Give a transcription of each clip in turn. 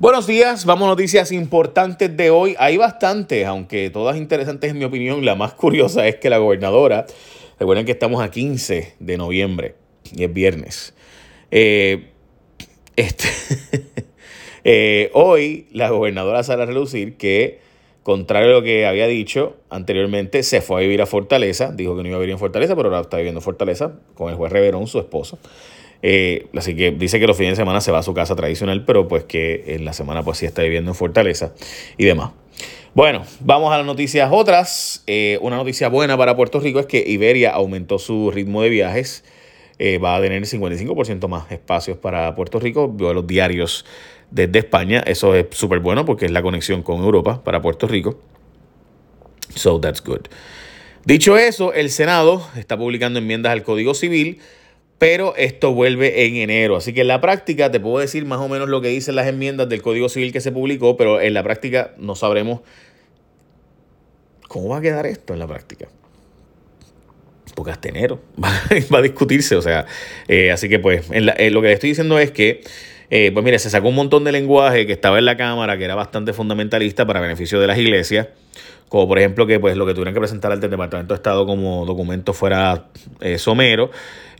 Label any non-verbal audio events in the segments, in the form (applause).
Buenos días, vamos a noticias importantes de hoy. Hay bastantes, aunque todas interesantes en mi opinión. La más curiosa es que la gobernadora, recuerden que estamos a 15 de noviembre y es viernes. Eh, este, (laughs) eh, hoy la gobernadora sale a relucir que, contrario a lo que había dicho anteriormente, se fue a vivir a Fortaleza. Dijo que no iba a vivir en Fortaleza, pero ahora está viviendo en Fortaleza con el juez Reverón, su esposo. Eh, así que dice que los fines de semana se va a su casa tradicional, pero pues que en la semana pues sí está viviendo en Fortaleza y demás. Bueno, vamos a las noticias otras. Eh, una noticia buena para Puerto Rico es que Iberia aumentó su ritmo de viajes. Eh, va a tener 55% más espacios para Puerto Rico, vuelos diarios desde España. Eso es súper bueno porque es la conexión con Europa para Puerto Rico. So that's good. Dicho eso, el Senado está publicando enmiendas al Código Civil pero esto vuelve en enero. Así que en la práctica te puedo decir más o menos lo que dicen las enmiendas del Código Civil que se publicó, pero en la práctica no sabremos cómo va a quedar esto en la práctica. Porque hasta enero (laughs) va, a discutirse, o sea, eh, así que pues en lo que le estoy diciendo es que, eh, pues mire, se sacó un montón de lenguaje que estaba en la Cámara, que era bastante fundamentalista para beneficio de las iglesias, como por ejemplo que pues lo que tuvieran que presentar ante el Departamento de Estado como documento fuera eh, somero,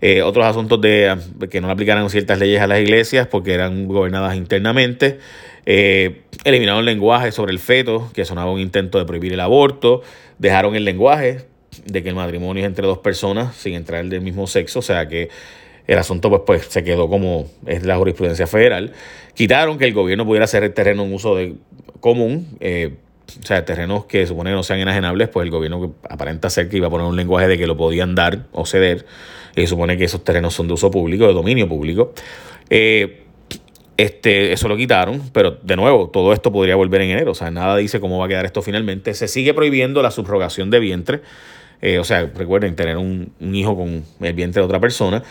eh, otros asuntos de que no aplicaran ciertas leyes a las iglesias porque eran gobernadas internamente, eh, eliminaron el lenguaje sobre el feto, que sonaba un intento de prohibir el aborto, dejaron el lenguaje de que el matrimonio es entre dos personas sin entrar del mismo sexo, o sea que el asunto pues, pues se quedó como es la jurisprudencia federal. Quitaron que el gobierno pudiera hacer el terreno en uso de, común. Eh, o sea, terrenos que supone que no sean enajenables, pues el gobierno aparenta ser que iba a poner un lenguaje de que lo podían dar o ceder, y supone que esos terrenos son de uso público, de dominio público. Eh, este, eso lo quitaron, pero de nuevo, todo esto podría volver en enero, o sea, nada dice cómo va a quedar esto finalmente. Se sigue prohibiendo la subrogación de vientre, eh, o sea, recuerden, tener un, hijo con el vientre de otra persona.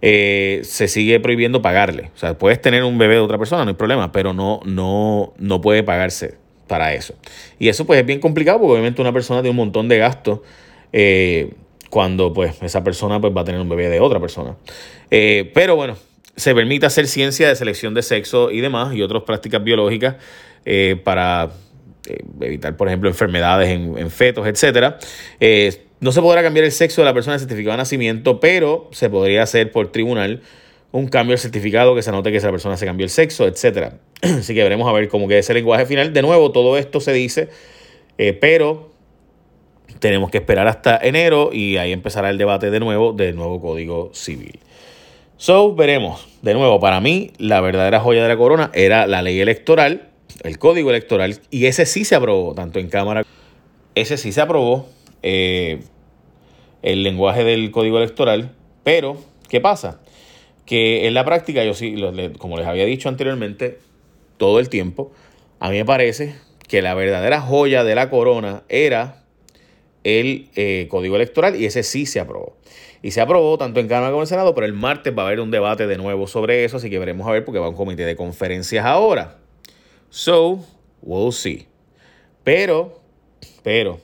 Eh, se sigue prohibiendo pagarle. O sea, puedes tener un bebé de otra persona, no hay problema, pero no, no, no puede pagarse para eso. Y eso pues es bien complicado porque obviamente una persona tiene un montón de gastos eh, cuando pues esa persona pues va a tener un bebé de otra persona. Eh, pero bueno, se permite hacer ciencia de selección de sexo y demás y otras prácticas biológicas eh, para evitar, por ejemplo, enfermedades en, fetos, etc. no se podrá cambiar el sexo de la persona certificada de nacimiento, pero se podría hacer por tribunal un cambio del certificado que se note que esa persona se cambió el sexo, etc. (clears throat) Así que veremos a ver cómo queda ese lenguaje final. De nuevo, todo esto se dice, eh, pero tenemos que esperar hasta enero y ahí empezará el debate de nuevo del nuevo Código Civil. So, veremos. De nuevo, para mí, la verdadera joya de la corona era la ley electoral, el código electoral, y ese sí se aprobó, tanto en Cámara. Ese sí se aprobó, eh, el lenguaje del código electoral, pero, ¿qué pasa? Que en la práctica, yo sí, como les había dicho anteriormente, todo el tiempo, a mí me parece que la verdadera joya de la corona era el eh, código electoral y ese sí se aprobó. Y se aprobó tanto en Cámara como en Senado, pero el martes va a haber un debate de nuevo sobre eso, así que veremos a ver porque va a un comité de conferencias ahora. So, we'll see. Pero, pero,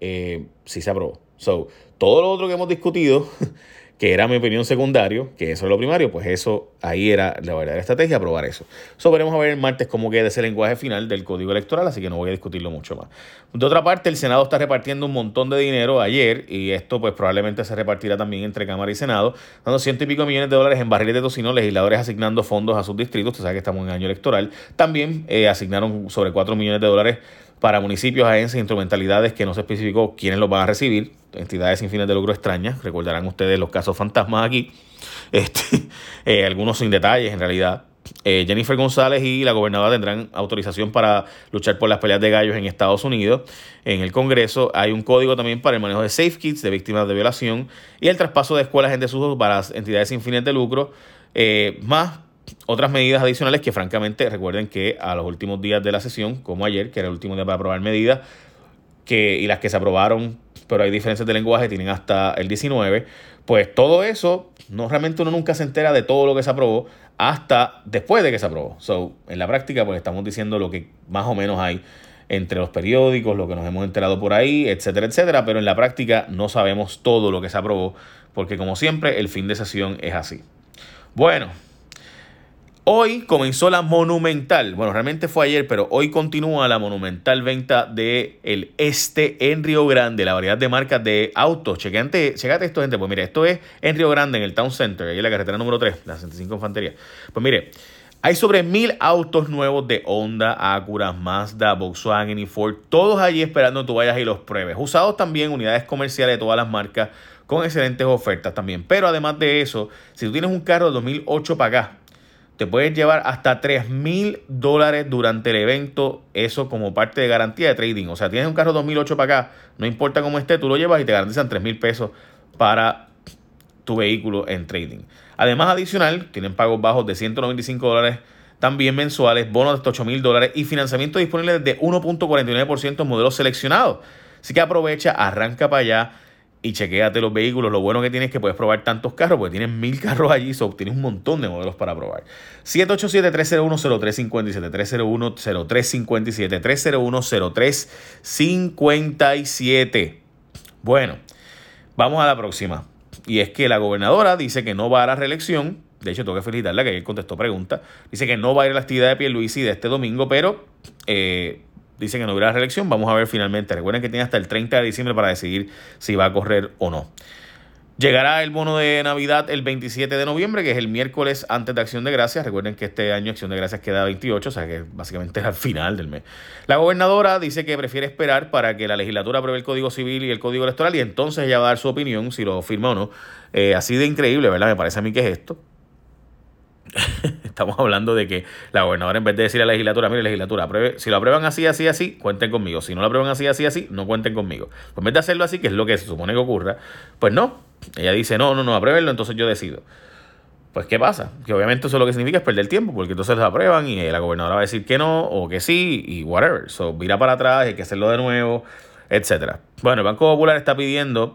eh, sí se aprobó. So, todo lo otro que hemos discutido (laughs) que era mi opinión secundario, que eso es lo primario, pues eso ahí era la verdadera estrategia, aprobar eso. Eso veremos a ver el martes cómo queda ese lenguaje final del código electoral, así que no voy a discutirlo mucho más. De otra parte, el Senado está repartiendo un montón de dinero ayer y esto pues probablemente se repartirá también entre Cámara y Senado, dando ciento y pico millones de dólares en barriles de tocino, legisladores asignando fondos a sus distritos, usted sabe que estamos en año electoral. También eh, asignaron sobre 4 millones de dólares para municipios, agencias, instrumentalidades que no se especificó quiénes los van a recibir, entidades sin fines de lucro extrañas, recordarán ustedes los casos fantasmas aquí, (laughs) este, eh, algunos sin detalles en realidad. Eh, Jennifer González y la gobernadora tendrán autorización para luchar por las peleas de gallos en Estados Unidos. En el Congreso hay un código también para el manejo de safe kits de víctimas de violación y el traspaso de escuelas en desuso para entidades sin fines de lucro, eh, más otras medidas adicionales que francamente recuerden que a los últimos días de la sesión, como ayer, que era el último día para aprobar medidas, que, y las que se aprobaron, pero hay diferencias de lenguaje, tienen hasta el 19, pues todo eso, no realmente uno nunca se entera de todo lo que se aprobó hasta después de que se aprobó. So, en la práctica, pues estamos diciendo lo que más o menos hay entre los periódicos, lo que nos hemos enterado por ahí, etcétera, etcétera, pero en la práctica no sabemos todo lo que se aprobó, porque como siempre, el fin de sesión es así. Bueno, Hoy comenzó la monumental, bueno, realmente fue ayer, pero hoy continúa la monumental venta de el Este en Río Grande, la variedad de marcas de autos. Chequeate, esto, gente. Pues mire, esto es en Río Grande, en el Town Center, ahí en la carretera número 3, la 65 Infantería. Pues mire, hay sobre mil autos nuevos de Honda, Acura, Mazda, Volkswagen y Ford, todos allí esperando que tú vayas y los pruebes. Usados también unidades comerciales de todas las marcas con excelentes ofertas también. Pero además de eso, si tú tienes un carro de 2008 para acá, te puedes llevar hasta 3 mil dólares durante el evento, eso como parte de garantía de trading. O sea, tienes un carro 2008 para acá, no importa cómo esté, tú lo llevas y te garantizan 3 mil pesos para tu vehículo en trading. Además, adicional, tienen pagos bajos de 195 dólares también mensuales, bonos de hasta 8 mil dólares y financiamiento disponible de 1.49% en modelos seleccionados. Así que aprovecha, arranca para allá y chequéate los vehículos. Lo bueno que tienes es que puedes probar tantos carros, porque tienes mil (laughs) carros allí, so, tienes un montón de modelos para probar. 787-301-0357, 301-0357, 301-0357. Bueno, vamos a la próxima. Y es que la gobernadora dice que no va a la reelección. De hecho, tengo que felicitarla que él contestó preguntas. Dice que no va a ir a la actividad de Pierluisi de este domingo, pero eh, dice que no hubiera reelección. Vamos a ver finalmente. Recuerden que tiene hasta el 30 de diciembre para decidir si va a correr o no. Llegará el bono de Navidad el 27 de noviembre, que es el miércoles antes de Acción de Gracias. Recuerden que este año Acción de Gracias queda 28, o sea que básicamente es al final del mes. La gobernadora dice que prefiere esperar para que la legislatura apruebe el Código Civil y el Código Electoral y entonces ella va a dar su opinión si lo firma o no. Eh, así de increíble, ¿verdad? Me parece a mí que es esto. (laughs) Estamos hablando de que la gobernadora, en vez de decir a la legislatura, mire, legislatura, si lo aprueban así, así, así, cuenten conmigo. Si no lo aprueban así, así, así, no cuenten conmigo. Pues en vez de hacerlo así, que es lo que se supone que ocurra, pues no. Ella dice, no, no, no, apruébenlo, entonces yo decido. Pues, ¿qué pasa? Que obviamente eso lo que significa es perder tiempo, porque entonces lo aprueban y la gobernadora va a decir que no o que sí y whatever. So, vira para atrás, hay que hacerlo de nuevo, etcétera. Bueno, el Banco Popular está pidiendo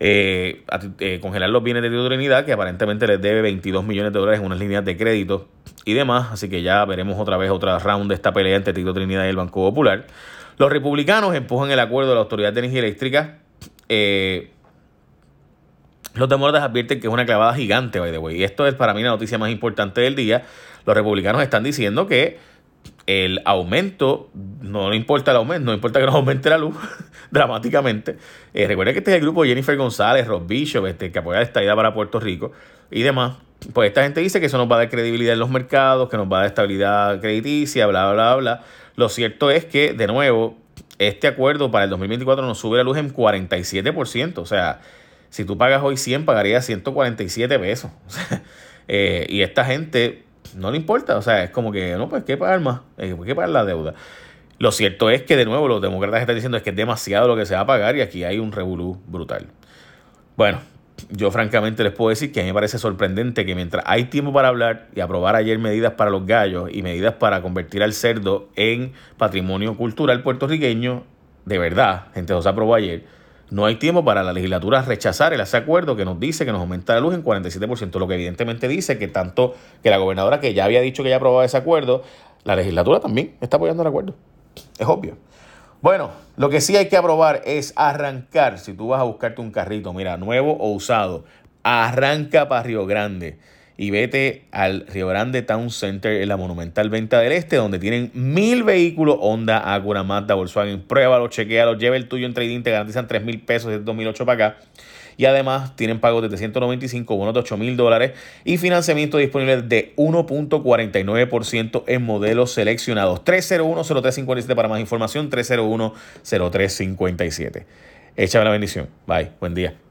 eh, eh, congelar los bienes de Tito Trinidad, que aparentemente les debe 22 millones de dólares en unas líneas de crédito y demás. Así que ya veremos otra vez otra round de esta pelea entre Tito Trinidad y el Banco Popular. Los republicanos empujan el acuerdo de la Autoridad de Energía Eléctrica. Eh, los demócratas advierten que es una clavada gigante, by the way. Y esto es para mí la noticia más importante del día. Los republicanos están diciendo que el aumento, no importa el aumento, no importa que nos aumente la luz (laughs) dramáticamente. Eh, recuerden que este es el grupo Jennifer González, Ross Bishop, este, que apoya esta idea para Puerto Rico y demás. Pues esta gente dice que eso nos va a dar credibilidad en los mercados, que nos va a dar estabilidad crediticia, bla, bla, bla. Lo cierto es que, de nuevo, este acuerdo para el 2024 nos sube la luz en 47%. O sea, si tú pagas hoy 100, pagarías 147 pesos. (laughs) Eh, y esta gente no le importa. O sea, es como que, no, pues, ¿qué pagar más? Eh, ¿Qué pagar la deuda? Lo cierto es que, de nuevo, los demócratas están diciendo es que es demasiado lo que se va a pagar y aquí hay un revolú brutal. Bueno, yo francamente les puedo decir que a mí me parece sorprendente que mientras hay tiempo para hablar y aprobar ayer medidas para los gallos y medidas para convertir al cerdo en patrimonio cultural puertorriqueño, de verdad, gente, eso se aprobó ayer, no hay tiempo para la legislatura rechazar ese acuerdo que nos dice que nos aumenta la luz en 47%, lo que evidentemente dice que tanto que la gobernadora que ya había dicho que ya aprobaba ese acuerdo, la legislatura también está apoyando el acuerdo. Es obvio. Bueno, lo que sí hay que aprobar es arrancar, si tú vas a buscarte un carrito, mira, nuevo o usado, arranca para Río Grande y vete al Río Grande Town Center en la Monumental Venta del Este, donde tienen mil vehículos Honda, Acura, Mazda, Volkswagen. Pruébalo, chequealo, lleva el tuyo en trading, te garantizan 3 mil pesos desde 2008 para acá. Y además tienen pagos de 395, bonos de 8 mil dólares y financiamiento disponible de 1.49% en modelos seleccionados. 301-0357 para más información, 301-0357. Échame la bendición. Bye. Buen día.